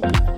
Bye.